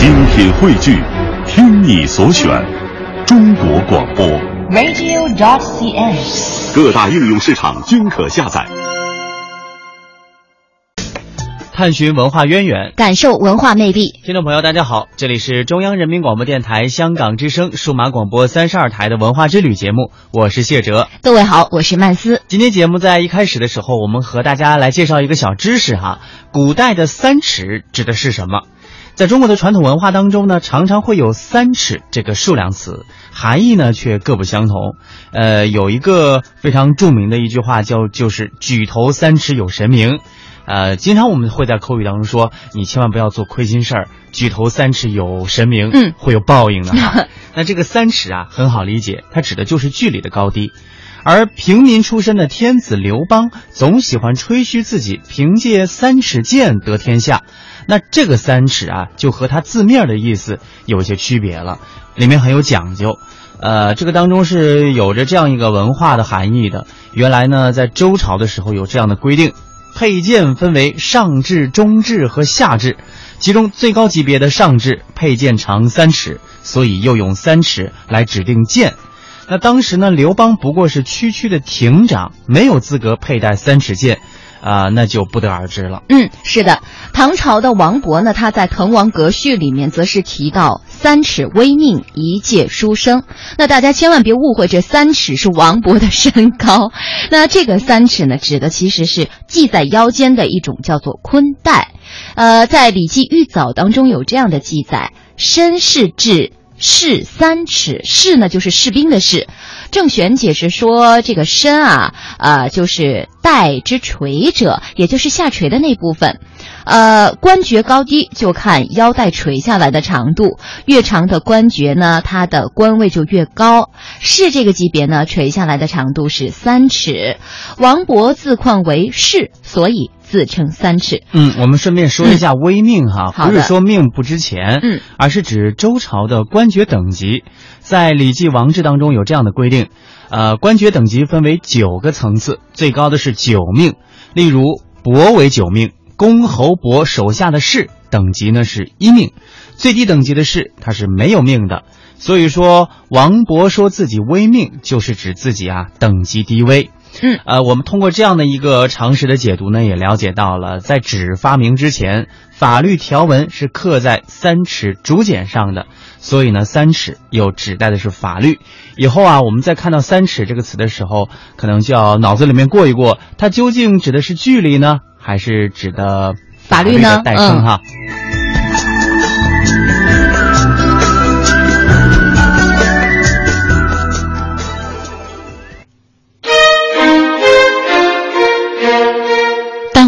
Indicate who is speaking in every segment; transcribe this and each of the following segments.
Speaker 1: 精品汇聚，听你所选，中国广播。
Speaker 2: radio.dot.cn，。
Speaker 1: 各大应用市场均可下载。
Speaker 3: 探寻文化渊源，
Speaker 4: 感受文化魅力。
Speaker 3: 听众朋友，大家好，这里是中央人民广播电台香港之声数码广播三十二台的文化之旅节目，我是谢哲。
Speaker 4: 各位好，我是曼斯。
Speaker 3: 今天节目在一开始的时候，我们和大家来介绍一个小知识哈，古代的三尺指的是什么？在中国的传统文化当中呢，常常会有三尺这个数量词，含义呢却各不相同。呃，有一个非常著名的一句话叫就是“举头三尺有神明”。呃，经常我们会在口语当中说，你千万不要做亏心事儿，举头三尺有神明，
Speaker 4: 嗯，
Speaker 3: 会有报应的哈。那这个三尺啊，很好理解，它指的就是距离的高低。而平民出身的天子刘邦总喜欢吹嘘自己凭借三尺剑得天下，那这个三尺啊，就和它字面的意思有些区别了，里面很有讲究。呃，这个当中是有着这样一个文化的含义的。原来呢，在周朝的时候有这样的规定。佩剑分为上至、中至和下至，其中最高级别的上至佩剑长三尺，所以又用三尺来指定剑。那当时呢，刘邦不过是区区的亭长，没有资格佩戴三尺剑，啊、那就不得而知了。
Speaker 4: 嗯，是的，唐朝的王勃呢，他在《滕王阁序》里面则是提到“三尺微命，一介书生”。那大家千万别误会，这三尺是王勃的身高。那这个三尺呢，指的其实是系在腰间的一种叫做坤带。呃，在《礼记玉藻》当中有这样的记载：“身士至。”士三尺，士呢就是士兵的士。郑玄解释说，这个身啊，呃，就是带之垂者，也就是下垂的那部分。呃，官爵高低就看腰带垂下来的长度，越长的官爵呢，它的官位就越高。士这个级别呢，垂下来的长度是三尺。王勃自况为士，所以。自称三尺。
Speaker 3: 嗯，我们顺便说一下微命哈，
Speaker 4: 嗯、
Speaker 3: 不是说命不值钱，
Speaker 4: 嗯，
Speaker 3: 而是指周朝的官爵等级。在《礼记王制》当中有这样的规定，呃，官爵等级分为九个层次，最高的是九命。例如，伯为九命，公侯伯手下的士等级呢是一命，最低等级的士他是没有命的。所以说，王勃说自己微命，就是指自己啊等级低微。
Speaker 4: 嗯，
Speaker 3: 呃，我们通过这样的一个常识的解读呢，也了解到了，在纸发明之前，法律条文是刻在三尺竹简上的，所以呢，三尺又指代的是法律。以后啊，我们在看到三尺这个词的时候，可能就要脑子里面过一过，它究竟指的是距离呢，还是指的
Speaker 4: 法律的？
Speaker 3: 代称哈。
Speaker 4: 嗯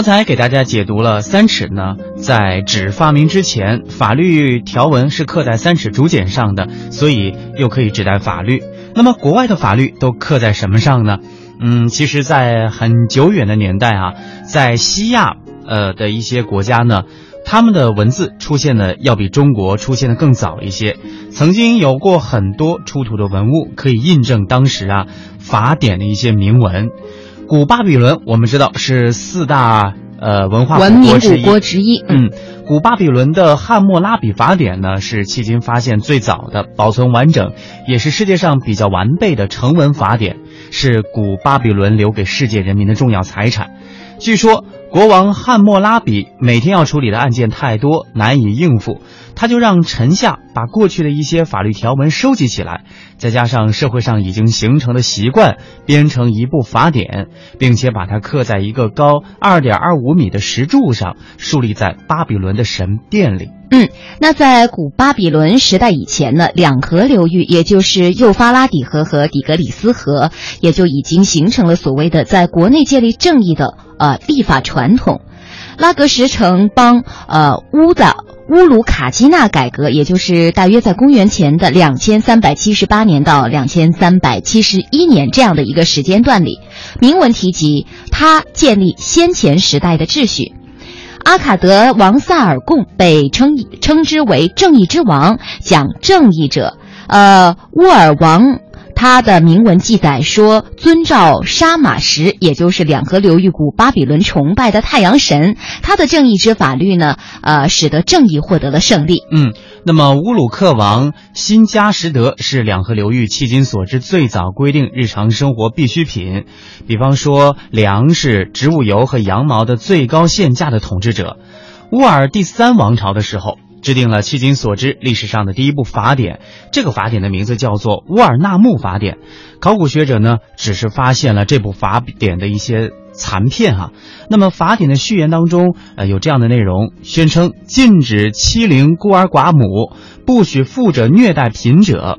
Speaker 3: 刚才给大家解读了三尺呢，在纸发明之前，法律条文是刻在三尺竹简上的，所以又可以指代法律。那么国外的法律都刻在什么上呢？嗯，其实，在很久远的年代啊，在西亚呃的一些国家呢，他们的文字出现的要比中国出现的更早一些。曾经有过很多出土的文物可以印证当时啊法典的一些铭文。古巴比伦，我们知道是四大呃文化
Speaker 4: 文明
Speaker 3: 古
Speaker 4: 古国之一。
Speaker 3: 嗯，古巴比伦的汉谟拉比法典呢，是迄今发现最早的、保存完整，也是世界上比较完备的成文法典，是古巴比伦留给世界人民的重要财产。据说，国王汉谟拉比每天要处理的案件太多，难以应付，他就让臣下把过去的一些法律条文收集起来，再加上社会上已经形成的习惯，编成一部法典，并且把它刻在一个高二点二五米的石柱上，树立在巴比伦的神殿里。
Speaker 4: 嗯，那在古巴比伦时代以前呢，两河流域，也就是幼发拉底河和底格里斯河，也就已经形成了所谓的在国内建立正义的呃立法传统。拉格什城邦呃乌的乌鲁卡基纳改革，也就是大约在公元前的两千三百七十八年到两千三百七十一年这样的一个时间段里，明文提及他建立先前时代的秩序。阿卡德王萨尔贡被称称之为正义之王，讲正义者。呃，乌尔王他的铭文记载说，遵照沙马什，也就是两河流域古巴比伦崇拜的太阳神，他的正义之法律呢，呃，使得正义获得了胜利。
Speaker 3: 嗯，那么乌鲁克王辛加什德是两河流域迄今所知最早规定日常生活必需品，比方说粮食、植物油和羊毛的最高限价的统治者。乌尔第三王朝的时候。制定了迄今所知历史上的第一部法典，这个法典的名字叫做《乌尔纳木法典》。考古学者呢，只是发现了这部法典的一些残片哈。那么法典的序言当中，呃，有这样的内容，宣称禁止欺凌孤儿寡母，不许富者虐待贫者。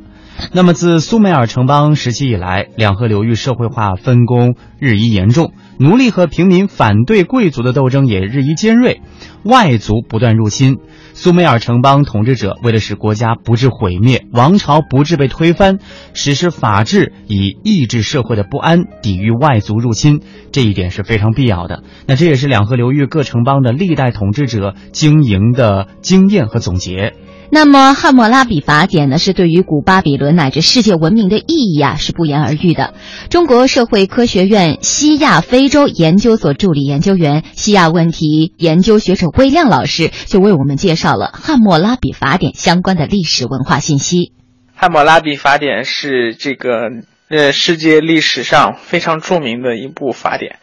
Speaker 3: 那么自苏美尔城邦时期以来，两河流域社会化分工日益严重，奴隶和平民反对贵族的斗争也日益尖锐，外族不断入侵。苏美尔城邦统治者为了使国家不致毁灭，王朝不致被推翻，实施法治以抑制社会的不安，抵御外族入侵，这一点是非常必要的。那这也是两河流域各城邦的历代统治者经营的经验和总结。
Speaker 4: 那么《汉谟拉比法典》呢，是对于古巴比伦乃至世界文明的意义啊，是不言而喻的。中国社会科学院西亚非洲研究所助理研究员、西亚问题研究学者魏亮老师就为我们介绍了《汉谟拉比法典》相关的历史文化信息。
Speaker 5: 《汉谟拉比法典》是这个呃世界历史上非常著名的一部法典。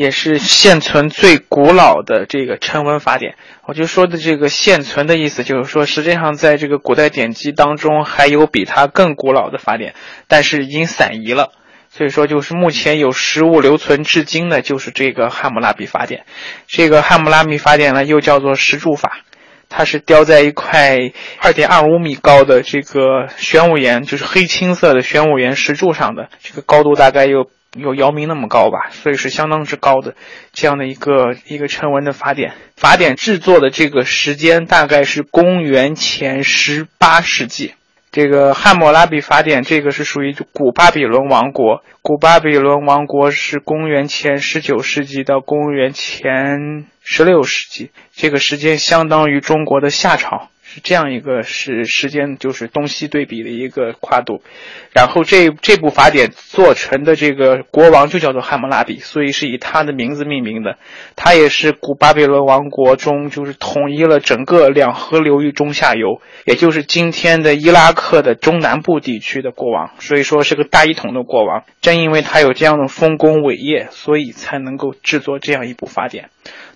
Speaker 5: 也是现存最古老的这个成文法典。我就说的这个现存的意思，就是说，实际上在这个古代典籍当中，还有比它更古老的法典，但是已经散遗了。所以说，就是目前有实物留存至今的，就是这个《汉谟拉比法典》。这个《汉谟拉比法典》呢，又叫做石柱法，它是雕在一块二点二五米高的这个玄武岩，就是黑青色的玄武岩石柱上的，这个高度大概有。有姚明那么高吧，所以是相当之高的这样的一个一个成文的法典。法典制作的这个时间大概是公元前十八世纪。这个汉谟拉比法典，这个是属于古巴比伦王国。古巴比伦王国是公元前十九世纪到公元前十六世纪，这个时间相当于中国的夏朝。是这样一个是时间，就是东西对比的一个跨度，然后这这部法典做成的这个国王就叫做汉谟拉比，所以是以他的名字命名的。他也是古巴比伦王国中就是统一了整个两河流域中下游，也就是今天的伊拉克的中南部地区的国王，所以说是个大一统的国王。正因为他有这样的丰功伟业，所以才能够制作这样一部法典。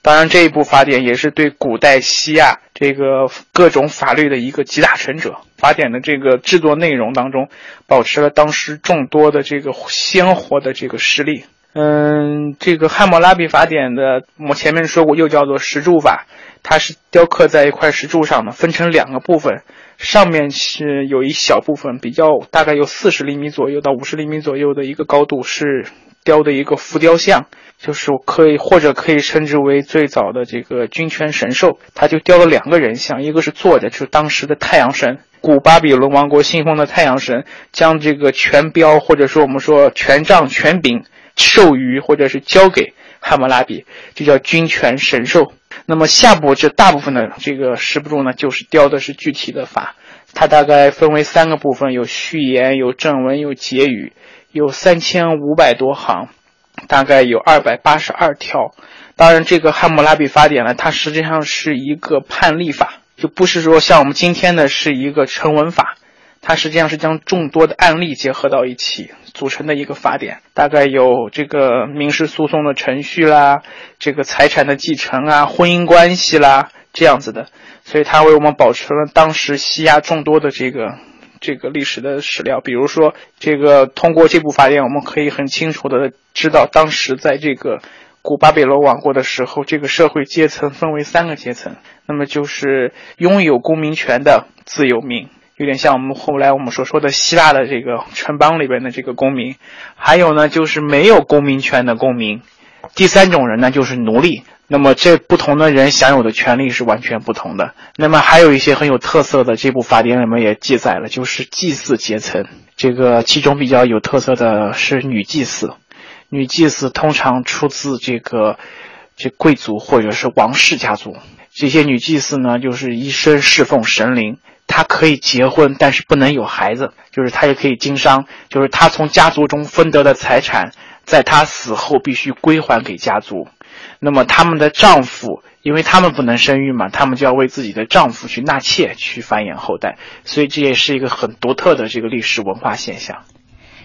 Speaker 5: 当然，这一部法典也是对古代西亚这个各种法律的一个集大成者。法典的这个制作内容当中，保持了当时众多的这个鲜活的这个实力。嗯，这个汉谟拉比法典的，我前面说过，又叫做石柱法，它是雕刻在一块石柱上的，分成两个部分，上面是有一小部分，比较大概有四十厘米左右到五十厘米左右的一个高度，是雕的一个浮雕像。就是可以，或者可以称之为最早的这个君权神兽，他就雕了两个人像，一个是坐着，就是当时的太阳神，古巴比伦王国信奉的太阳神，将这个权标或者说我们说权杖、权柄授予或者是交给汉谟拉比，就叫君权神兽。那么下部这大部分的这个石柱呢，就是雕的是具体的法，它大概分为三个部分，有序言、有正文、有结语，有三千五百多行。大概有二百八十二条，当然，这个汉谟拉比法典呢，它实际上是一个判例法，就不是说像我们今天的是一个成文法，它实际上是将众多的案例结合到一起组成的一个法典。大概有这个民事诉讼的程序啦，这个财产的继承啊，婚姻关系啦，这样子的，所以它为我们保存了当时西亚众多的这个这个历史的史料。比如说，这个通过这部法典，我们可以很清楚的知道，当时在这个古巴比伦王国的时候，这个社会阶层分为三个阶层，那么就是拥有公民权的自由民。有点像我们后来我们所说的希腊的这个城邦里边的这个公民，还有呢就是没有公民权的公民，第三种人呢就是奴隶。那么这不同的人享有的权利是完全不同的。那么还有一些很有特色的，这部法典里面也记载了，就是祭祀阶层。这个其中比较有特色的是女祭司，女祭司通常出自这个这贵族或者是王室家族。这些女祭司呢，就是一生侍奉神灵。她可以结婚，但是不能有孩子。就是她也可以经商，就是她从家族中分得的财产，在她死后必须归还给家族。那么他们的丈夫，因为他们不能生育嘛，他们就要为自己的丈夫去纳妾，去繁衍后代。所以这也是一个很独特的这个历史文化现象。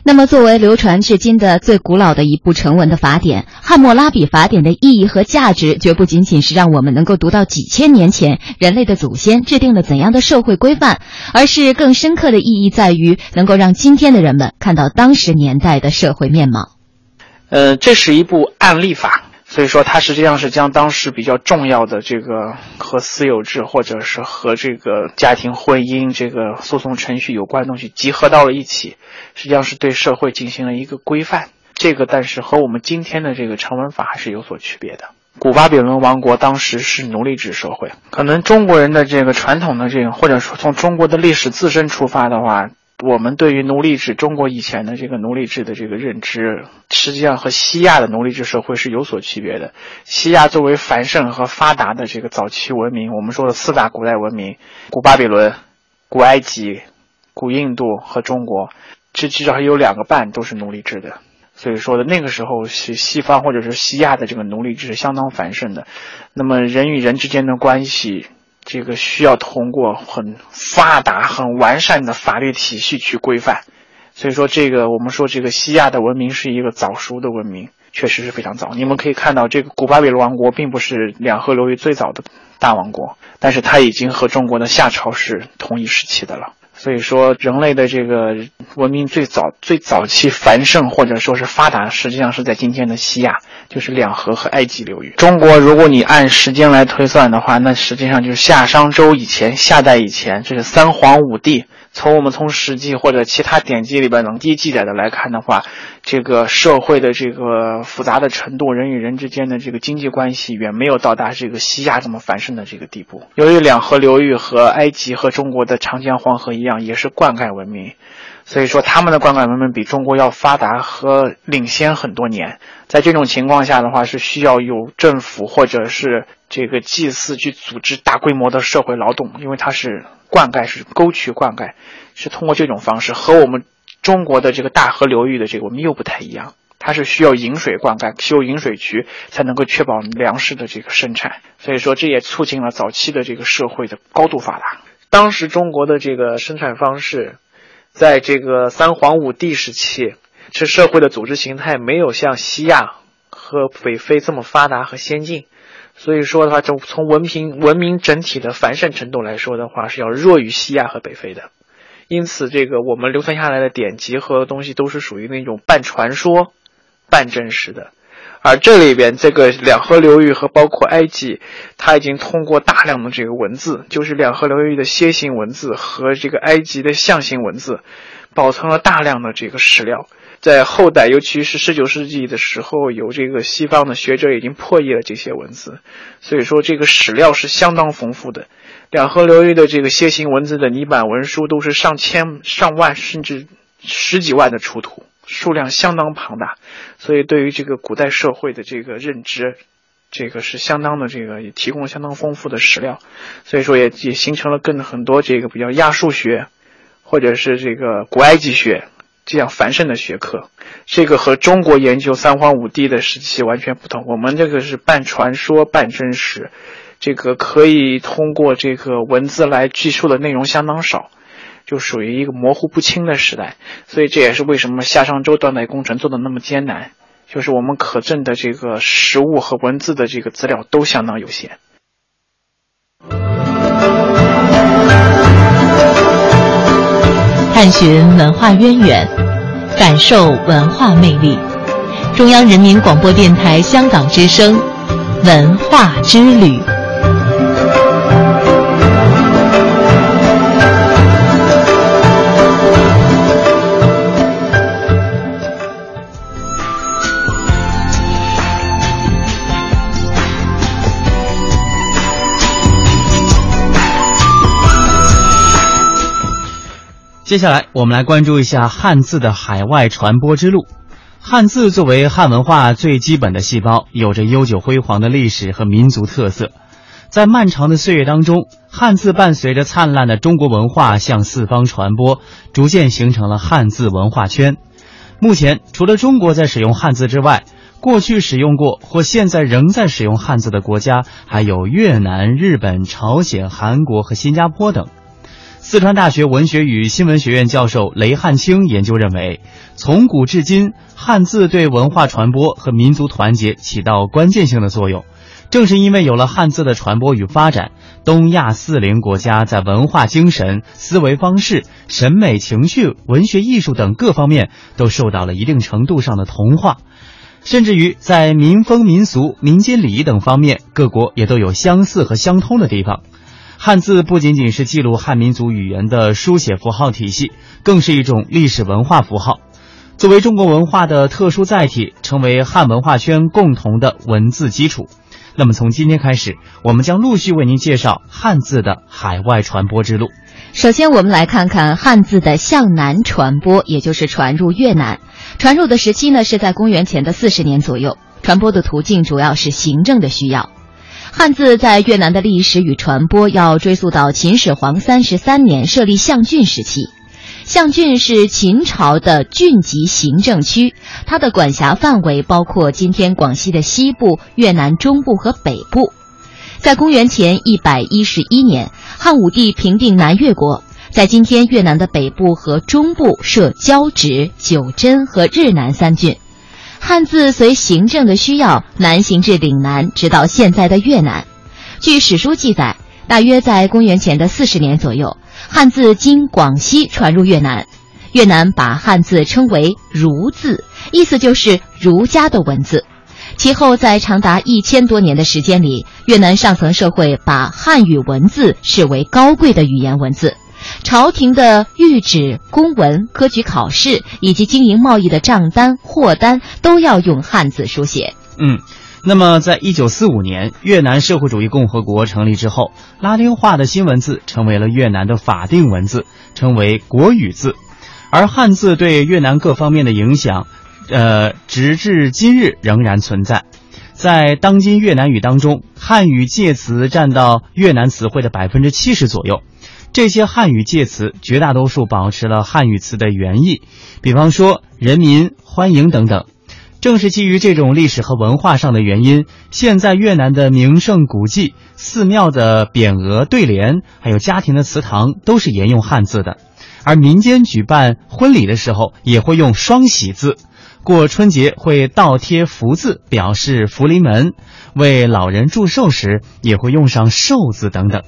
Speaker 4: 那么，作为流传至今的最古老的一部成文的法典，《汉谟拉比法典》的意义和价值，绝不仅仅是让我们能够读到几千年前人类的祖先制定了怎样的社会规范，而是更深刻的意义在于能够让今天的人们看到当时年代的社会面貌。
Speaker 5: 呃，这是一部案例法。所以说，它实际上是将当时比较重要的这个和私有制，或者是和这个家庭婚姻这个诉讼程序有关的东西集合到了一起，实际上是对社会进行了一个规范。这个但是和我们今天的这个成文法还是有所区别的。古巴比伦王国当时是奴隶制社会，可能中国人的这个传统的这个，或者说从中国的历史自身出发的话。我们对于奴隶制，中国以前的这个奴隶制的这个认知，实际上和西亚的奴隶制社会是有所区别的。西亚作为繁盛和发达的这个早期文明，我们说的四大古代文明，古巴比伦、古埃及、古印度和中国，这至少有两个半都是奴隶制的。所以说的那个时候是西方或者是西亚的这个奴隶制是相当繁盛的。那么人与人之间的关系。这个需要通过很发达、很完善的法律体系去规范，所以说这个我们说这个西亚的文明是一个早熟的文明，确实是非常早。你们可以看到，这个古巴比伦王国并不是两河流域最早的大王国，但是它已经和中国的夏朝是同一时期的了。所以说，人类的这个文明最早、最早期繁盛或者说是发达，实际上是在今天的西亚。就是两河和埃及流域。中国，如果你按时间来推算的话，那实际上就是夏商周以前、夏代以前，这是三皇五帝。从我们从史记或者其他典籍里边能记记载的来看的话，这个社会的这个复杂的程度，人与人之间的这个经济关系，远没有到达这个西亚这么繁盛的这个地步。由于两河流域和埃及和中国的长江黄河一样，也是灌溉文明。所以说，他们的灌溉文明比中国要发达和领先很多年。在这种情况下的话，是需要有政府或者是这个祭祀去组织大规模的社会劳动，因为它是灌溉，是沟渠灌溉，是通过这种方式，和我们中国的这个大河流域的这个我们又不太一样。它是需要引水灌溉，修引水渠才能够确保粮食的这个生产。所以说，这也促进了早期的这个社会的高度发达。当时中国的这个生产方式。在这个三皇五帝时期，这社会的组织形态没有像西亚和北非这么发达和先进，所以说的话，就从文明文明整体的繁盛程度来说的话，是要弱于西亚和北非的。因此，这个我们流传下来的典籍和东西都是属于那种半传说、半真实的。而这里边这个两河流域和包括埃及，它已经通过大量的这个文字，就是两河流域的楔形文字和这个埃及的象形文字，保存了大量的这个史料。在后代，尤其是十九世纪的时候，有这个西方的学者已经破译了这些文字，所以说这个史料是相当丰富的。两河流域的这个楔形文字的泥板文书都是上千、上万甚至十几万的出土。数量相当庞大，所以对于这个古代社会的这个认知，这个是相当的，这个也提供相当丰富的史料，所以说也也形成了更很多这个比较亚述学，或者是这个古埃及学这样繁盛的学科。这个和中国研究三皇五帝的时期完全不同，我们这个是半传说半真实，这个可以通过这个文字来记述的内容相当少。就属于一个模糊不清的时代。所以这也是为什么夏商周断代工程做的那么艰难。就是我们可证的这个实物和文字的这个资料都相当有限。
Speaker 2: 探寻文化渊源感受文化魅力。中央人民广播电台香港之声文化之旅。
Speaker 3: 接下来，我们来关注一下汉字的海外传播之路。汉字作为汉文化最基本的细胞，有着悠久辉煌的历史和民族特色。在漫长的岁月当中，汉字伴随着灿烂的中国文化向四方传播，逐渐形成了汉字文化圈。目前，除了中国在使用汉字之外，过去使用过或现在仍在使用汉字的国家还有越南、日本、朝鲜、韩国和新加坡等。四川大学文学与新闻学院教授雷汉清研究认为，从古至今，汉字对文化传播和民族团结起到关键性的作用。正是因为有了汉字的传播与发展，东亚四邻国家在文化精神、思维方式、审美情趣、文学艺术等各方面都受到了一定程度上的同化，甚至于在民风民俗、民间礼仪等方面，各国也都有相似和相通的地方。汉字不仅仅是记录汉民族语言的书写符号体系，更是一种历史文化符号。作为中国文化的特殊载体，成为汉文化圈共同的文字基础。那么，从今天开始，我们将陆续为您介绍汉字的海外传播之路。
Speaker 4: 首先，我们来看看汉字的向南传播，也就是传入越南。传入的时期呢，是在公元前的四十年左右。传播的途径主要是行政的需要。汉字在越南的历史与传播要追溯到秦始皇三十三年设立象郡时期。象郡是秦朝的郡级行政区，它的管辖范围包括今天广西的西部、越南中部和北部。在公元前一百一十一年，汉武帝平定南越国，在今天越南的北部和中部设交趾、九真和日南三郡。汉字随行政的需要南行至岭南，直到现在的越南。据史书记载，大约在公元前的四十年左右，汉字经广西传入越南。越南把汉字称为“儒字”，意思就是儒家的文字。其后，在长达一千多年的时间里，越南上层社会把汉语文字视为高贵的语言文字。朝廷的谕旨、公文、科举考试以及经营贸易的账单、货单都要用汉字书写。
Speaker 3: 嗯，那么在一九四五年越南社会主义共和国成立之后，拉丁化的新文字成为了越南的法定文字，称为国语字。而汉字对越南各方面的影响，呃，直至今日仍然存在。在当今越南语当中，汉语介词占到越南词汇的百分之七十左右。这些汉语介词绝大多数保持了汉语词的原意，比方说“人民”“欢迎”等等。正是基于这种历史和文化上的原因，现在越南的名胜古迹、寺庙的匾额对联，还有家庭的祠堂，都是沿用汉字的。而民间举办婚礼的时候，也会用双喜字；过春节会倒贴福字，表示福临门；为老人祝寿时，也会用上寿字等等。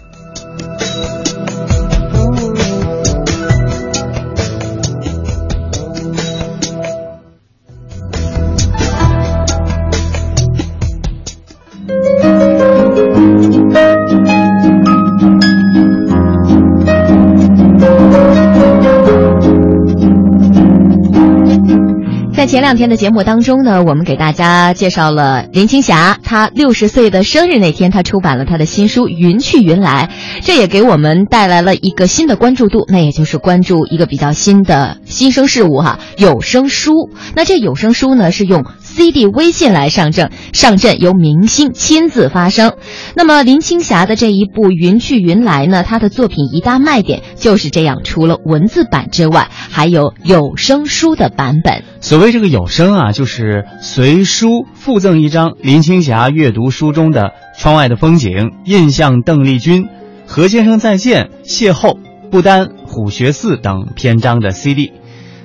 Speaker 4: 在前两天的节目当中呢，我们给大家介绍了林青霞，她六十岁的生日那天，她出版了她的新书《云去云来》，这也给我们带来了一个新的关注度，那也就是关注一个比较新的新生事物哈，有声书。那这有声书呢，是用。CD 微信来上阵，上阵由明星亲自发声。那么林青霞的这一部《云去云来》呢？她的作品一大卖点就是这样，除了文字版之外，还有有声书的版本。
Speaker 3: 所谓这个有声啊，就是随书附赠一张林青霞阅读书中的《窗外的风景》《印象邓丽君》《何先生再见》《邂逅》《不丹》《虎穴寺》等篇章的 CD。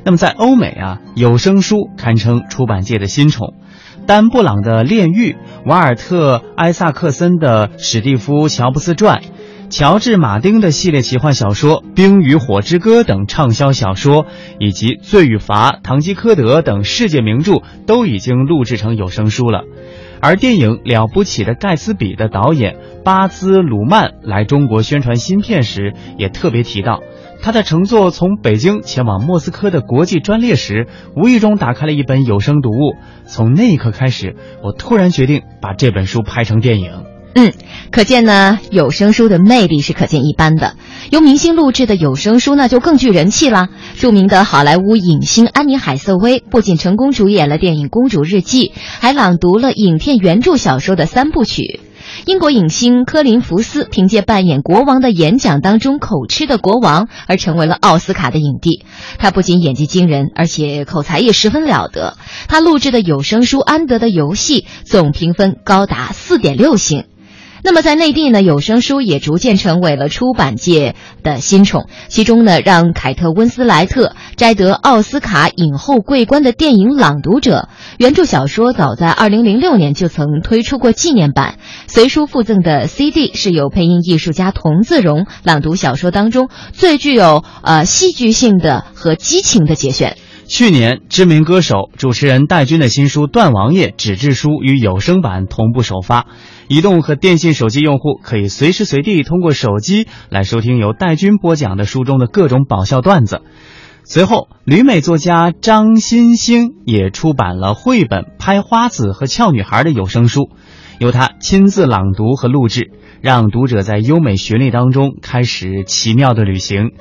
Speaker 3: 那么在欧美啊，有声书堪称出版界的新宠，丹布朗的《炼狱》，瓦尔特·埃萨克森的《史蒂夫·乔布斯传》，乔治·马丁的系列奇幻小说《冰与火之歌》等畅销小说，以及《罪与罚》《堂吉诃德》等世界名著都已经录制成有声书了。而电影《了不起的盖茨比》的导演巴兹·鲁曼来中国宣传新片时，也特别提到，他在乘坐从北京前往莫斯科的国际专列时，无意中打开了一本有声读物。从那一刻开始，我突然决定把这本书拍成电影。
Speaker 4: 嗯，可见呢，有声书的魅力是可见一斑的。由明星录制的有声书那，就更具人气了。著名的好莱坞影星安妮海瑟薇不仅成功主演了电影《公主日记》，还朗读了影片原著小说的三部曲。英国影星科林福斯凭借扮演国王的演讲当中口吃的国王而成为了奥斯卡的影帝。他不仅演技惊人，而且口才也十分了得。他录制的有声书《安德的游戏》总评分高达四点六星。那么在内地呢，有声书也逐渐成为了出版界的新宠。其中呢，让凯特温斯莱特摘得奥斯卡影后桂冠的电影《朗读者》，原著小说早在二零零六年就曾推出过纪念版，随书附赠的 CD 是由配音艺术家童自荣朗读小说当中最具有呃戏剧性的和激情的节选。
Speaker 3: 去年，知名歌手、主持人戴军的新书《段王爷》纸质书与有声版同步首发。移动和电信手机用户可以随时随地通过手机来收听由戴军播讲的书中的各种爆笑段子。随后，旅美作家张新星也出版了绘本《拍花子和俏女孩》的有声书，由他亲自朗读和录制，让读者在优美旋律当中开始奇妙的旅行。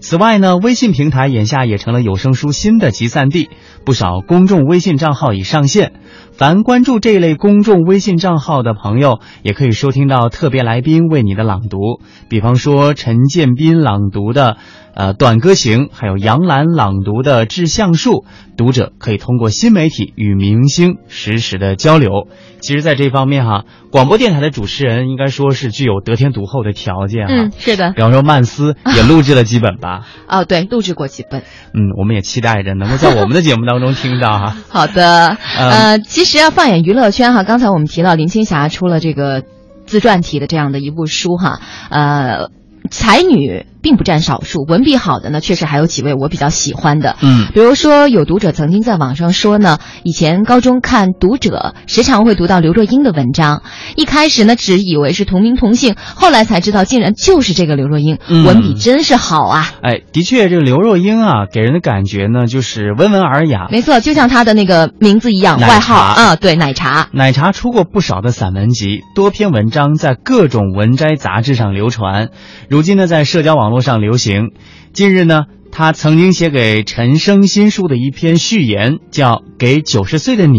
Speaker 3: 此外呢，微信平台眼下也成了有声书新的集散地，不少公众微信账号已上线。凡关注这一类公众微信账号的朋友，也可以收听到特别来宾为你的朗读，比方说陈建斌朗读的。呃，短歌行，还有杨澜朗读的《致橡树》，读者可以通过新媒体与明星实时的交流。其实，在这方面哈，广播电台的主持人应该说是具有得天独厚的条件哈。
Speaker 4: 嗯，是的。
Speaker 3: 比方说，曼斯也录制了几本吧？
Speaker 4: 哦，对，录制过几本。
Speaker 3: 嗯，我们也期待着能够在我们的节目当中听到哈。
Speaker 4: 好的，呃，其实要放眼娱乐圈哈，刚才我们提到林青霞出了这个自传体的这样的一部书哈，呃。才女并不占少数，文笔好的呢，确实还有几位我比较喜欢的。
Speaker 3: 嗯，
Speaker 4: 比如说有读者曾经在网上说呢，以前高中看《读者》，时常会读到刘若英的文章，一开始呢只以为是同名同姓，后来才知道竟然就是这个刘若英，文笔真是好啊！
Speaker 3: 哎，的确，这个刘若英啊，给人的感觉呢就是温文尔雅。
Speaker 4: 没错，就像她的那个名字一样，外号啊，对，奶茶。
Speaker 3: 奶茶出过不少的散文集，多篇文章在各种文摘杂志上流传。如今呢，在社交网络上流行。近日呢，他曾经写给陈升新书的一篇序言，叫《给九十岁的你》，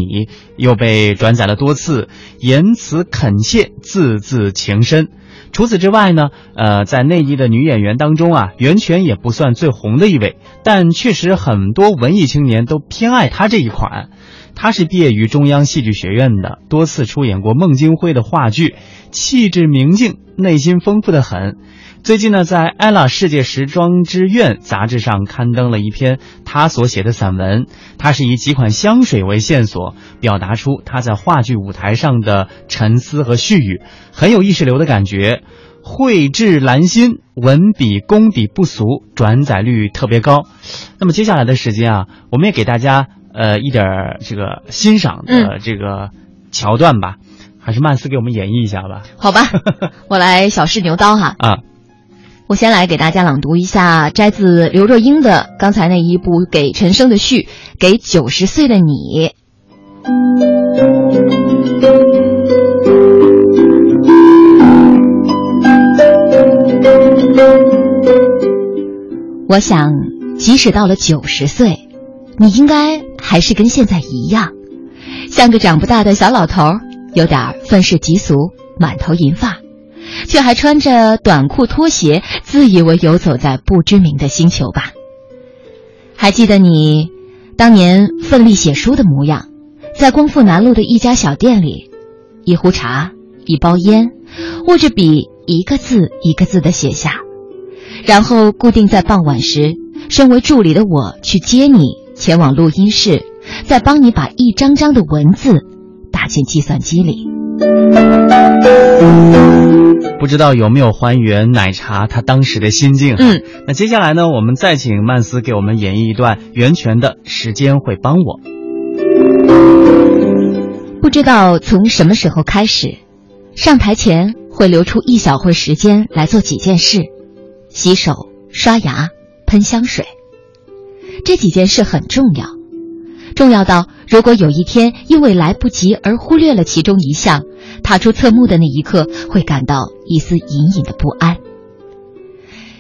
Speaker 3: 又被转载了多次，言辞恳切，字字情深。除此之外呢，呃，在内地的女演员当中啊，袁泉也不算最红的一位，但确实很多文艺青年都偏爱她这一款。她是毕业于中央戏剧学院的，多次出演过孟京辉的话剧，气质明净，内心丰富的很。最近呢，在《ella 世界时装之愿》杂志上刊登了一篇他所写的散文。他是以几款香水为线索，表达出他在话剧舞台上的沉思和絮语，很有意识流的感觉。蕙质兰心，文笔功底不俗，转载率特别高。那么接下来的时间啊，我们也给大家呃一点这个欣赏的这个桥段吧，还是曼斯给我们演绎一下吧。
Speaker 4: 好吧，我来小试牛刀哈。
Speaker 3: 啊。
Speaker 4: 我先来给大家朗读一下摘自刘若英的刚才那一部给陈升的序，给九十岁的你。我想，即使到了九十岁，你应该还是跟现在一样，像个长不大的小老头，有点愤世嫉俗，满头银发。却还穿着短裤拖鞋，自以为游走在不知名的星球吧？还记得你当年奋力写书的模样，在光复南路的一家小店里，一壶茶，一包烟，握着笔，一个字一个字的写下，然后固定在傍晚时，身为助理的我去接你，前往录音室，再帮你把一张张的文字打进计算机里。
Speaker 3: 不知道有没有还原奶茶他当时的心境？
Speaker 6: 嗯，
Speaker 3: 那接下来呢，我们再请曼斯给我们演绎一段袁泉的《时间会帮我》。
Speaker 6: 不知道从什么时候开始，上台前会留出一小会时间来做几件事：洗手、刷牙、喷香水。这几件事很重要，重要到如果有一天因为来不及而忽略了其中一项，踏出侧幕的那一刻会感到一丝隐隐的不安。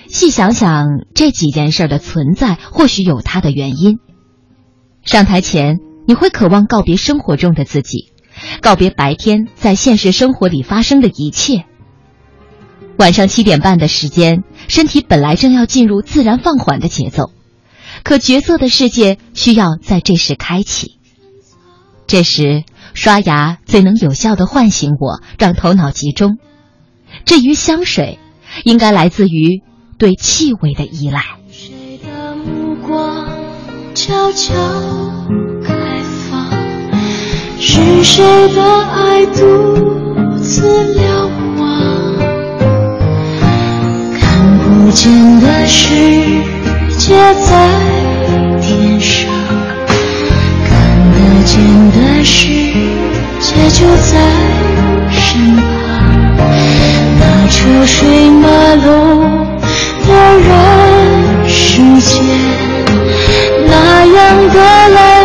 Speaker 6: 细想想这几件事的存在，或许有它的原因。上台前，你会渴望告别生活中的自己。告别白天在现实生活里发生的一切。晚上七点半的时间，身体本来正要进入自然放缓的节奏，可角色的世界需要在这时开启。这时刷牙最能有效的唤醒我，让头脑集中。至于香水，应该来自于对气味的依赖。谁的目光悄悄是谁的爱独自流亡？看不见的世界在天上，看得见的世界就在身旁。那车水马龙的人世间，那样的蓝，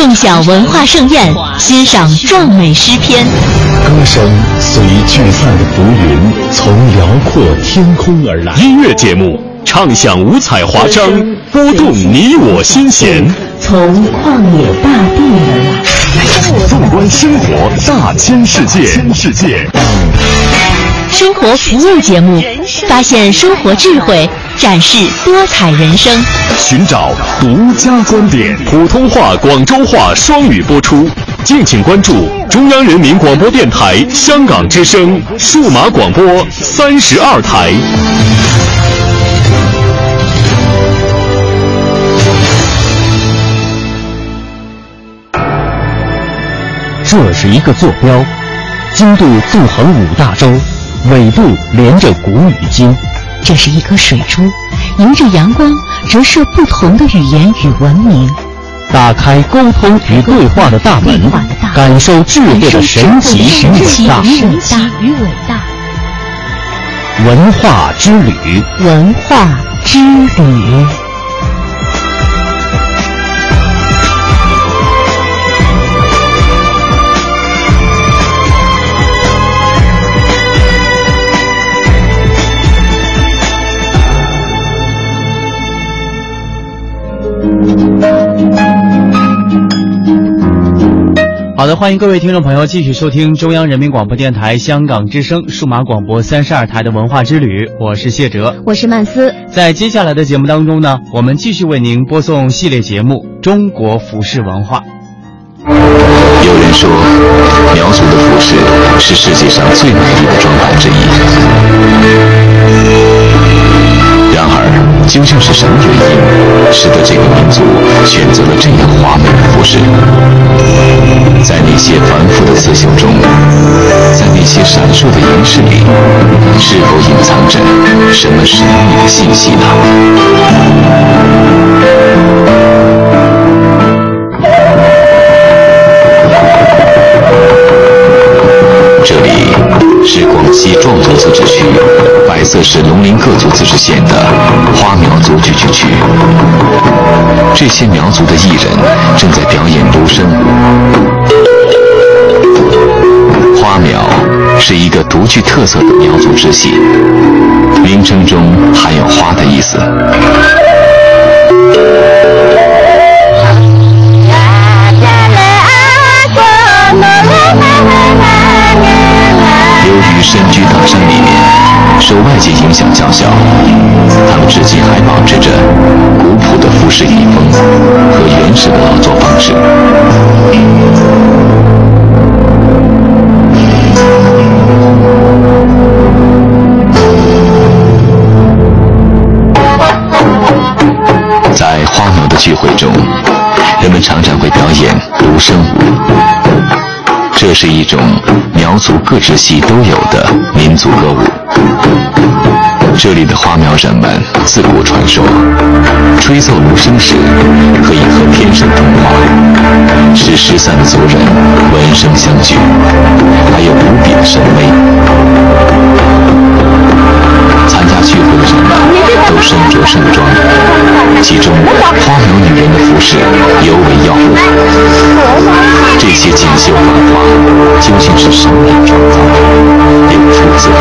Speaker 2: 共享文化盛宴，欣赏壮美诗篇。
Speaker 1: 歌声。随聚散的浮云从辽阔天空而来。音乐节目，唱响五彩华章，拨动你我心弦。
Speaker 2: 从旷野大地而来。
Speaker 1: 纵观生活大千世界，世界。
Speaker 2: 生活服务节目，发现生活智慧，展示多彩人生，
Speaker 1: 寻找独家观点。普通话、广州话双语播出，敬请关注中央人民广播电台香港之声数码广播三十二台。
Speaker 7: 这是一个坐标，经度纵横五大洲。纬度连着古与今，
Speaker 2: 这是一颗水珠，迎着阳光折射不同的语言与文明。
Speaker 7: 打开沟通与对话的大门，感受智慧的神奇
Speaker 2: 与伟大。
Speaker 7: 文化之旅，
Speaker 2: 文化之旅。
Speaker 3: 欢迎各位听众朋友继续收听中央人民广播电台香港之声数码广播三十二台的文化之旅，我是谢哲，
Speaker 4: 我是曼斯。
Speaker 3: 在接下来的节目当中呢，我们继续为您播送系列节目《中国服饰文化》。
Speaker 8: 有人说，苗族的服饰是世界上最美丽的装扮之一。究竟是什么原因，使得这个民族选择了这样华美的服饰？在那些繁复的刺绣中，在那些闪烁的银饰里，是否隐藏着什么神秘的信息呢？西壮族自治区百色市龙陵各族自治县的花苗族聚居区。这些苗族的艺人正在表演芦笙。花苗是一个独具特色的苗族支系，名称中含有“花”的意思。由于身居大山里面，受外界影响较小，他们至今还保持着古朴的服饰遗风和原始的劳作方式。在花苗的聚会中，人们常常会表演无声舞。这是一种苗族各支系都有的民族歌舞。这里的花苗人们自古传说，吹奏芦笙时可以和天神通话，使失散的族人闻声相聚，还有无比的神威。参加聚会的人们都身着盛装，其中花苗女人的服饰尤为耀目。这些锦绣繁华究竟是什么人创造的？又出自何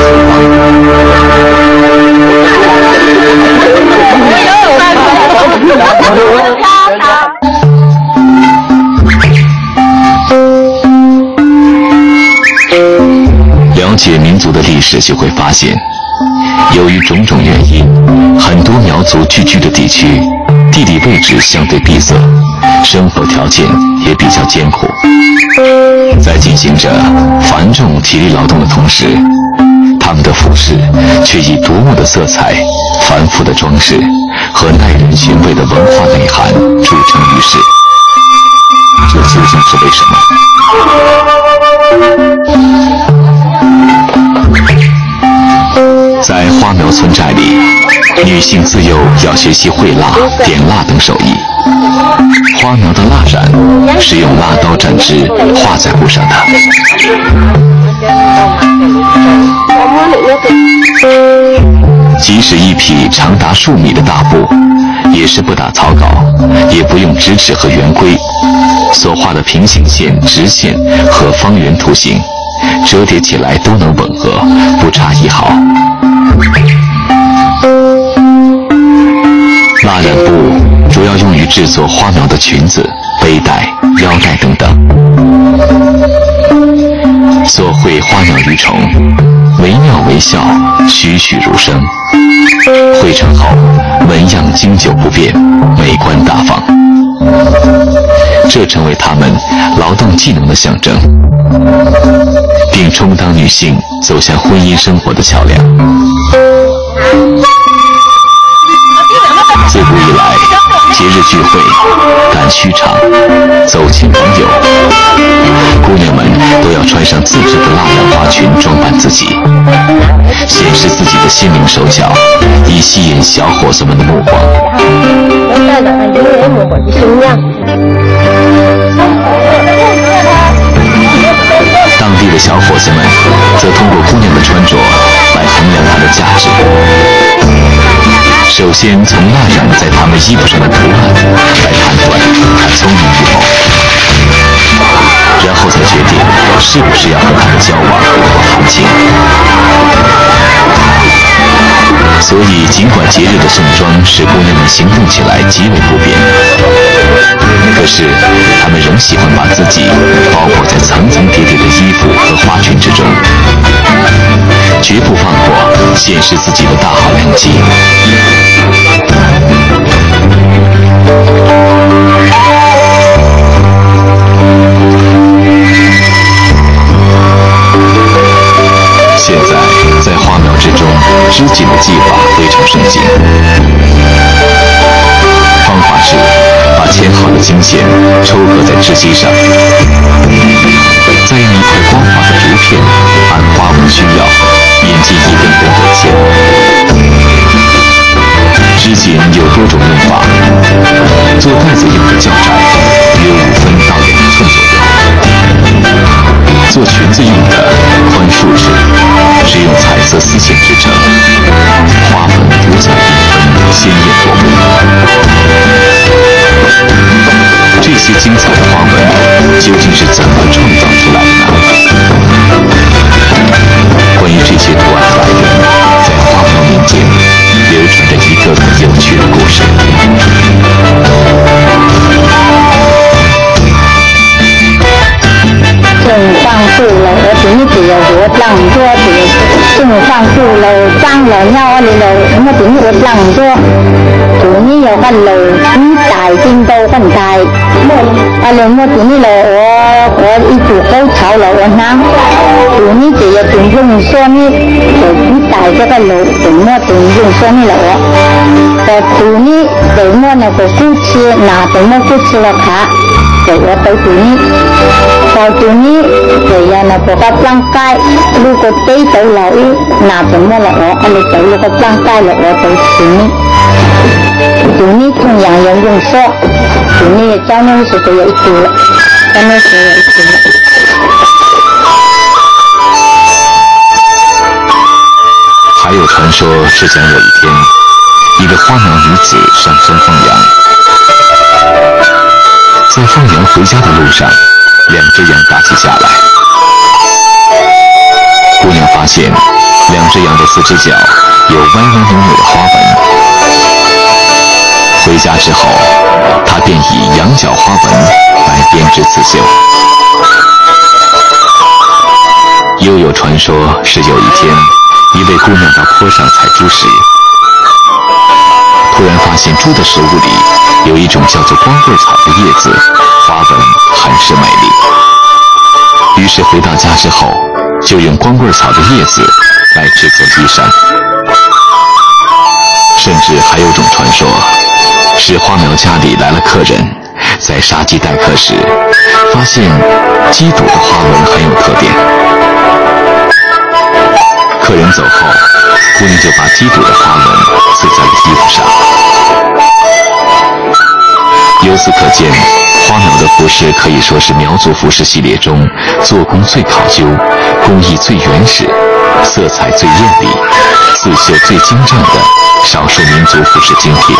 Speaker 8: 方？了解民族的历史，就会发现。由于种种原因，很多苗族聚居的地区，地理位置相对闭塞，生活条件也比较艰苦。在进行着繁重体力劳动的同时，他们的服饰却以夺目的色彩、繁复的装饰和耐人寻味的文化内涵著称于世。这究竟是为什么？在花苗村寨里，女性自幼要学习绘蜡、点蜡等手艺。花苗的蜡染是用蜡刀蘸汁画在布上的。即使一匹长达数米的大布，也是不打草稿，也不用直尺和圆规，所画的平行线、直线和方圆图形。折叠起来都能吻合，不差一毫。蜡染布主要用于制作花苗的裙子、背带、腰带等等。所绘花鸟鱼虫，惟妙惟肖，栩栩如生。绘成后，纹样经久不变，美观大方。这成为他们劳动技能的象征，并充当女性走向婚姻生活的桥梁。自古以来，节日聚会、赶墟场、走亲访友，姑娘们都要穿上自制的蜡染花裙，装扮自己，显示自己的心灵手巧，以吸引小伙子们的目光。当地的小伙子们则通过姑娘的穿着来衡量她的价值。首先从蜡染在她们衣服上的图案来判断她聪明与否，然后再决定是不是要和她们交往和、谈情。所以，尽管节日的盛装使姑娘们行动起来极为不便，可是他们仍喜欢把自己包裹在层层叠叠的衣服和花裙之中，绝不放过显示自己的大好良机。现在，在花苗之中，织锦的技法非常盛行。方法是切好的经线抽合在织机上，再用一块光滑的竹片，按花纹需要引进一根根纬线。织锦有多种用法，做袋子用的较窄，约五分到两寸左右。做裙子用的宽数尺，是用彩色丝线织成，花粉五彩缤纷，鲜艳夺目。这些精彩的花纹究竟是怎么创造出来的呢？关于这些图案的来源，在花苗民间流传着一个个有趣的故事。
Speaker 9: 上树了，我顶住了，我挡住了，正上树了，张了腰了，我顶我挡住，做呢又分路，呢大正到分大，啊了我做呢了，我我一做好炒了我啷，做呢就要顶用说呢，就呢大这个路，就我顶用说呢了我，呃做呢就我那个夫妻，那就我夫妻了卡。我到做呢，到做呢，就要那个个装街，如果地到落雨，那怎么了我？啊，你走那个装街了，我到做呢，做呢同样要用手，做呢教那时就要一做了，教那时要一做了。
Speaker 8: 还有传说是讲有一天，一个花苗女子上山放羊。在放羊回家的路上，两只羊打起架来。姑娘发现两只羊的四只脚有歪歪扭扭的花纹。回家之后，她便以羊角花纹来编织刺绣。又有传说是有一天，一位姑娘到坡上采猪时，突然发现猪的食物里。有一种叫做光棍草的叶子，花纹很是美丽。于是回到家之后，就用光棍草的叶子来制作衣衫。甚至还有种传说，是花苗家里来了客人，在杀鸡待客时，发现鸡肚的花纹很有特点。客人走后，姑娘就把鸡肚的花纹刺在了衣服上。由此可见，花苗的服饰可以说是苗族服饰系列中做工最考究、工艺最原始、色彩最艳丽、刺绣最精湛的少数民族服饰精品。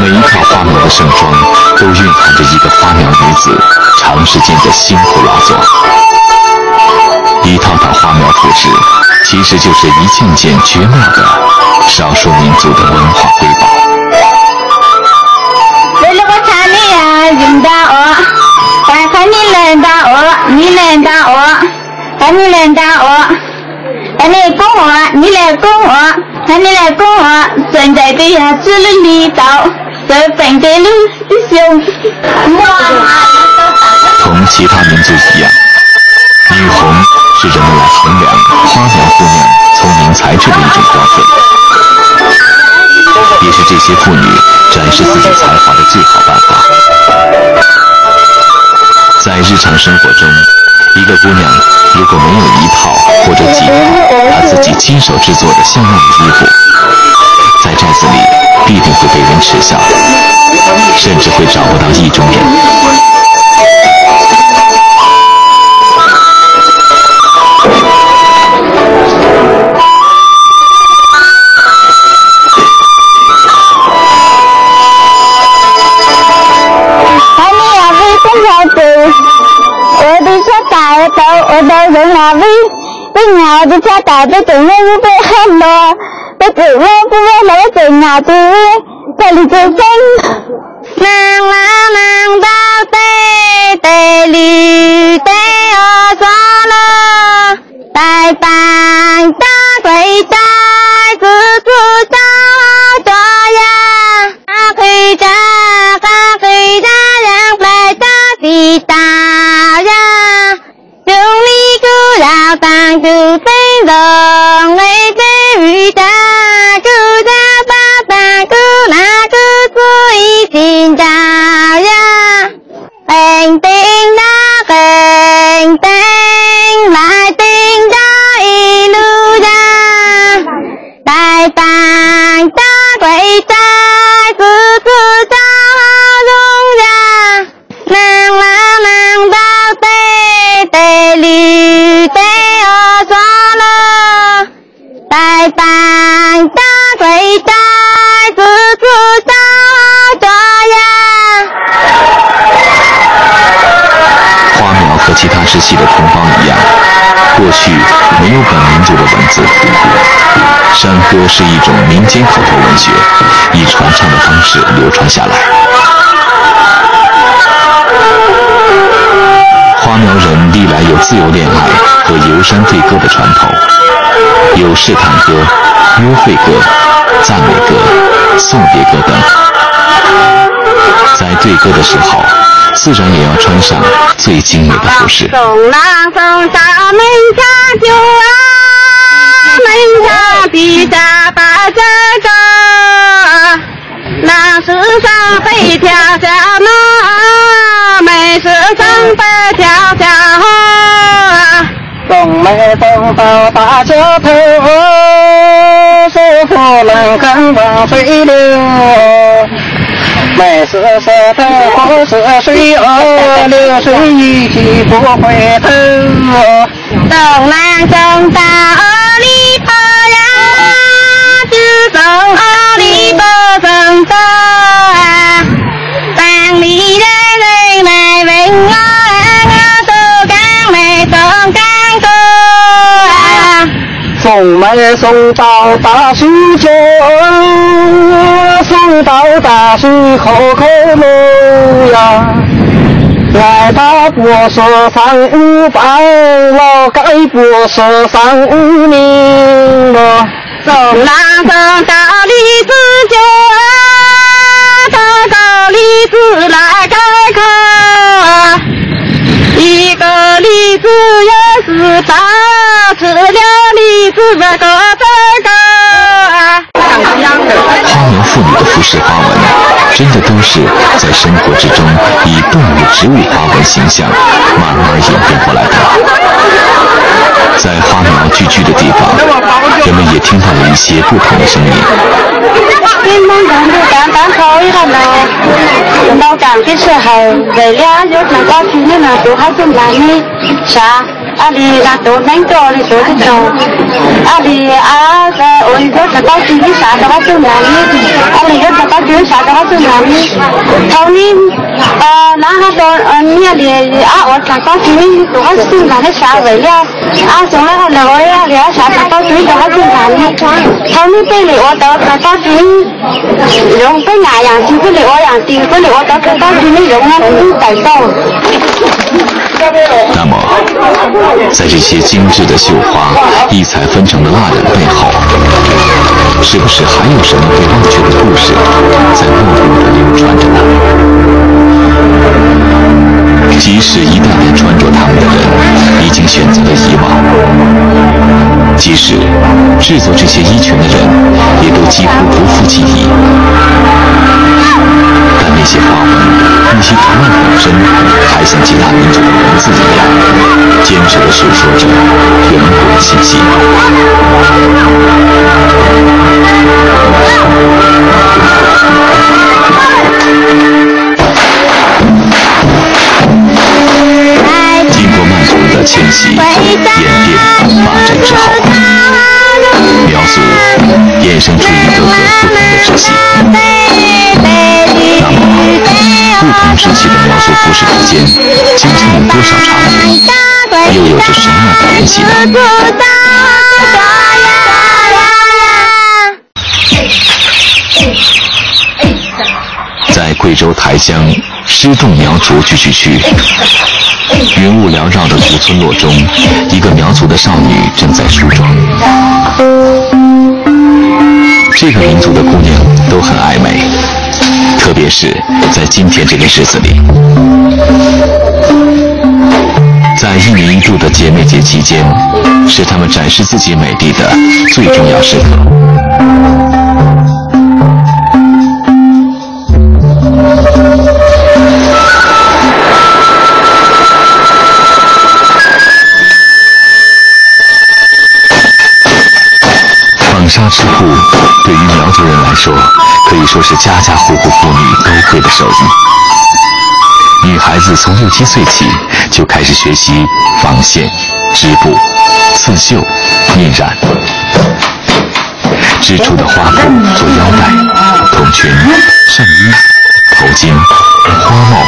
Speaker 8: 每一套花苗的盛装，都蕴含着一个花苗女子长时间的辛苦劳作。一套套花苗服饰，其实就是一件件绝妙的少数民族的文化瑰同其他民族一样，女红是人们来衡量花苗姑娘聪明才智的一种标准，也是这些妇女展示自己才华的最好办法。在日常生活中，一个姑娘如果没有一套或者几套她自己亲手制作的像样的衣服，在寨子里必定会被人耻笑，甚至会找不到意中人。
Speaker 10: 我的车打我头，我头在哪里？被鸟的车打，被狗肉不被恨了，被狗肉不被了，被鸟的被你追踪。nàng lá nàng đau tê tê lì tê ở gió lơ
Speaker 8: tai tai 时期的同胞一样，过去没有本民族的文字。山歌是一种民间口头文学，以传唱的方式流传下来。花苗人历来有自由恋爱和游山对歌的传统，有试探歌、约会歌、赞美歌、送别歌等。在对歌的时候，自然也要穿上最精美的服饰。
Speaker 10: 送郎送到门下就啊，门下地下把这个，那是上飞跳下马，没是上飞。送妹送到大桥头，师傅能跟往水流。妹是石头，我是水哦，流水一去不回头。送男送到阿里巴呀，只送阿里巴送到啊，当里送妹送到大水中，送到大水口口路呀。爱他不说三五百，老该不说三五零了。送郎送到李子家，他到李子来开口。一个李子也是大，吃了。
Speaker 8: 花苗妇女的服饰花纹，真的都是在生活之中以动物、植物花纹形象慢慢演变过来的。在花苗聚居的地方，人们也听到了一些不同的声音。
Speaker 10: 阿里拉多能做的做的做，阿里阿个我一个知道自己啥的话做哪里，阿里个知道自己啥的话做哪里，头呢呃，然后到呃咩哩啊，我上到最尾做我先拿的啥为了，啊，从那后来我要了啥上到最尾做我先拿的，后面被里我到上到最尾，用被牙养进不里我养丢不里我到上到最尾用我自己带到。
Speaker 8: 那么，在这些精致的绣花、异彩纷呈的蜡染背后，是不是还有什么被忘却的故事在默默地流传着呢？即使一代代穿着它们的人已经选择了遗忘，即使制作这些衣裙的人也都几乎不复记忆。那些花纹、那些图案本身，还像其他民族的文字一样，坚持地述说着远古的信息。经过漫长的迁徙、演变、发展之后，苗族衍生出一个个不同的支系。不同时期的苗族服饰之间究竟有多少差别，又有着什么样的联系呢？在贵州台江施洞苗族聚居区，云雾缭绕的古村落中，一个苗族的少女正在梳妆。这个民族的姑娘都很爱美，特别是在今天这个日子里，在一年一度的姐妹节期间，是她们展示自己美丽的最重要时刻。纺纱织布对于苗族人来说，可以说是家手艺。女孩子从六七岁起就开始学习纺线、织布、刺绣、印染，织出的花布做腰带、筒裙、衬衣、头巾、花帽、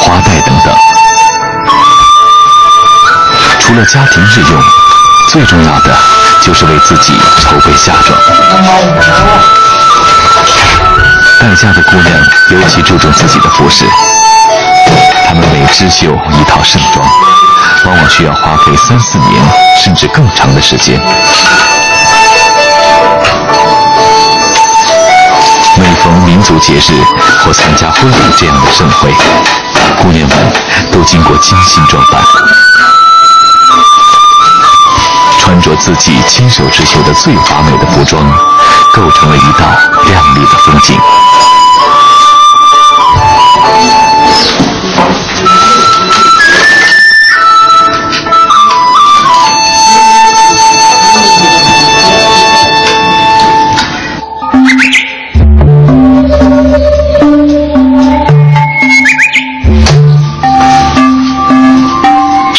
Speaker 8: 花带等等。除了家庭日用，最重要的就是为自己筹备嫁妆。待嫁的姑娘尤其注重自己的服饰，她们每织绣一套盛装，往往需要花费三四年甚至更长的时间。每逢民族节日或参加婚礼这样的盛会，姑娘们都经过精心装扮。穿着自己亲手织绣的最华美的服装，构成了一道亮丽的风景。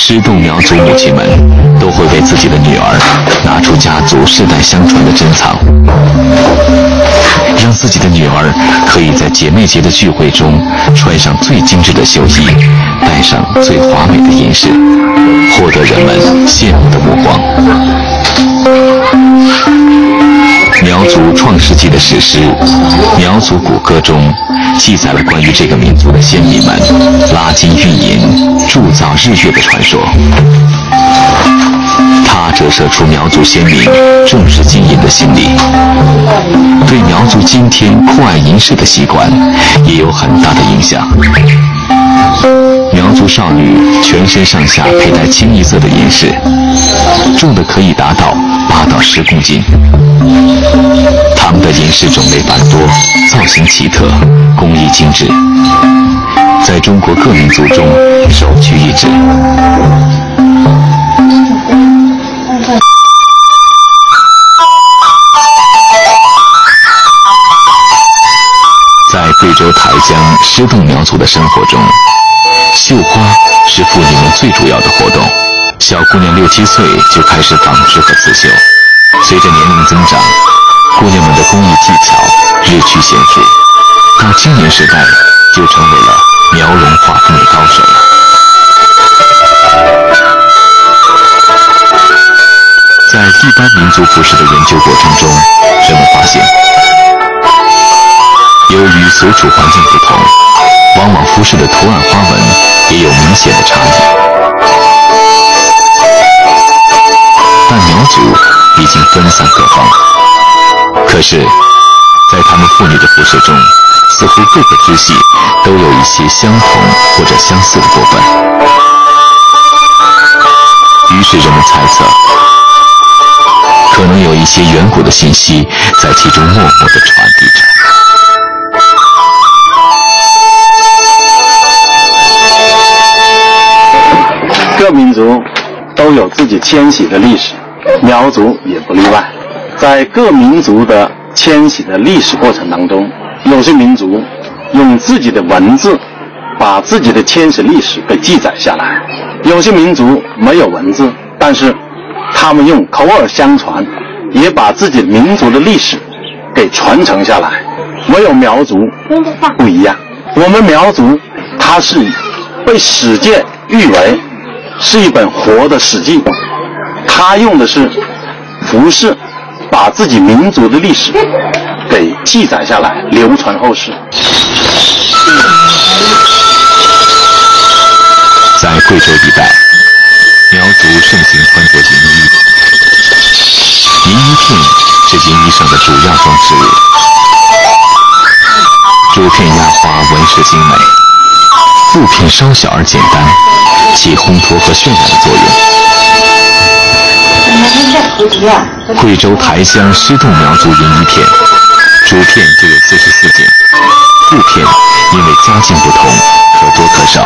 Speaker 8: 施洞苗族母亲们都会为自己的女儿拿出家族世代相传的珍藏，让自己的女儿可以在姐妹节的聚会中穿上最精致的绣衣，戴上最华美的银饰，获得人们羡慕的目光。苗族创世纪的史诗《苗族古歌》中，记载了关于这个民族的先民们拉金运银、铸造日月的传说。它折射出苗族先民重视金银的心理，对苗族今天酷爱银饰的习惯也有很大的影响。苗族少女全身上下佩戴清一色的银饰，重的可以达到八到十公斤。他们的银饰种类繁多，造型奇特，工艺精致，在中国各民族中首屈一指。在贵州台江施洞苗族的生活中，绣花是妇女们最主要的活动。小姑娘六七岁就开始纺织和刺绣，随着年龄增长，姑娘们的工艺技巧日趋娴熟。到青年时代，就成为了苗龙画风的高手了。在一般民族服饰的研究过程中，人们发现，由于所处环境不同，往往服饰的图案花纹也有明显的差异。但苗族已经分散各方，可是，在他们妇女的服饰中，似乎各个支系都有一些相同或者相似的部分。于是人们猜测。可能有一些远古的信息在其中默默的传递着。
Speaker 11: 各民族都有自己迁徙的历史，苗族也不例外。在各民族的迁徙的历史过程当中，有些民族用自己的文字把自己的迁徙历史给记载下来；有些民族没有文字，但是。他们用口耳相传，也把自己民族的历史给传承下来。唯有苗族不一样，我们苗族它是被史界誉为是一本活的史记，他用的是服饰，把自己民族的历史给记载下来，流传后世。
Speaker 8: 在贵州一带。苗族盛行穿着银衣，银衣片是银衣上的主要装饰物。竹片压花纹饰精美，布片稍小而简单，起烘托和渲染的作用。贵州台乡施洞苗族银衣片，竹片就有四十四件，布片因为家境不同，可多可少。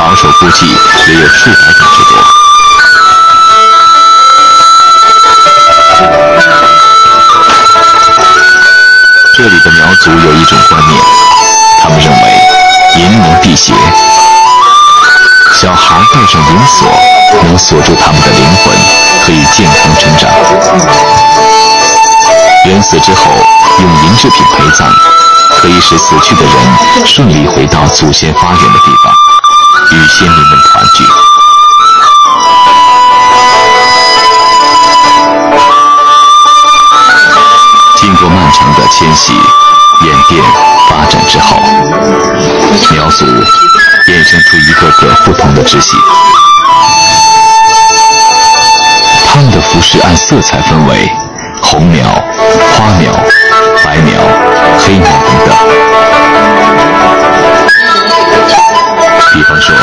Speaker 8: 保守估计也有数百种之多。这里的苗族有一种观念，他们认为银能辟邪，小孩戴上银锁能锁住他们的灵魂，可以健康成长。人死之后用银制品陪葬，可以使死去的人顺利回到祖先发源的地方。与先民们团聚。经过漫长的迁徙、演变、发展之后，苗族衍生出一个个不同的支系。他们的服饰按色彩分为红苗、花苗、白苗、黑苗等等。比方说，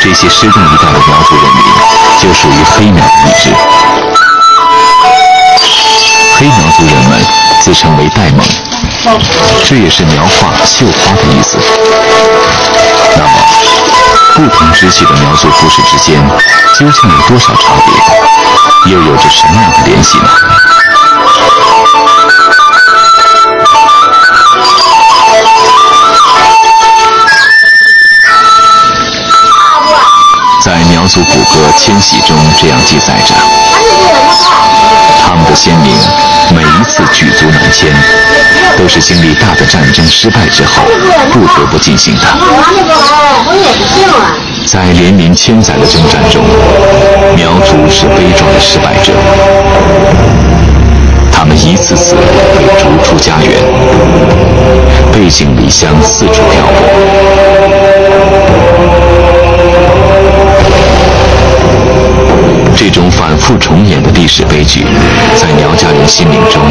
Speaker 8: 这些失洞一带的苗族人民就属于黑苗一支。黑苗族人们自称为戴蒙，这也是苗画绣花的意思。那么，不同支系的苗族服饰之间究竟有多少差别，又有着什么样的联系呢？在苗族骨骼迁徙中，这样记载着：他们的先民每一次举族南迁，都是经历大的战争失败之后不得不进行的。在连绵千载的征战中，苗族是悲壮的失败者，他们一次次被逐出家园，背井离乡，四处漂泊。这种反复重演的历史悲剧，在苗家人心灵中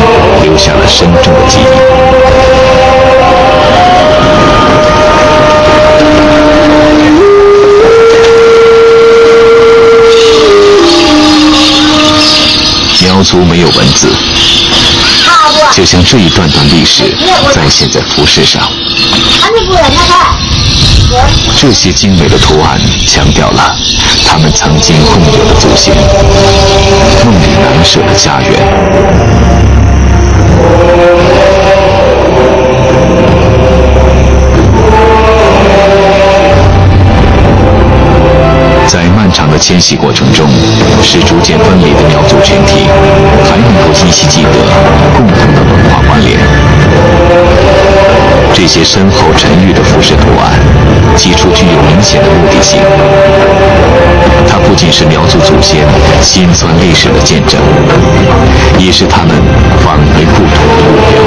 Speaker 8: 留下了深重的记忆。苗族没有文字，就像这一段段历史再现在服饰上。这些精美的图案强调了他们曾经共有的祖先，梦里难舍的家园。在漫长的迁徙过程中，使逐渐分离的苗族群体还能够依稀记得共同的文化关联。这些深厚沉郁的服饰图案起初具有明显的目的性。它不仅是苗族祖先心酸历史的见证也是他们返回故土的目标。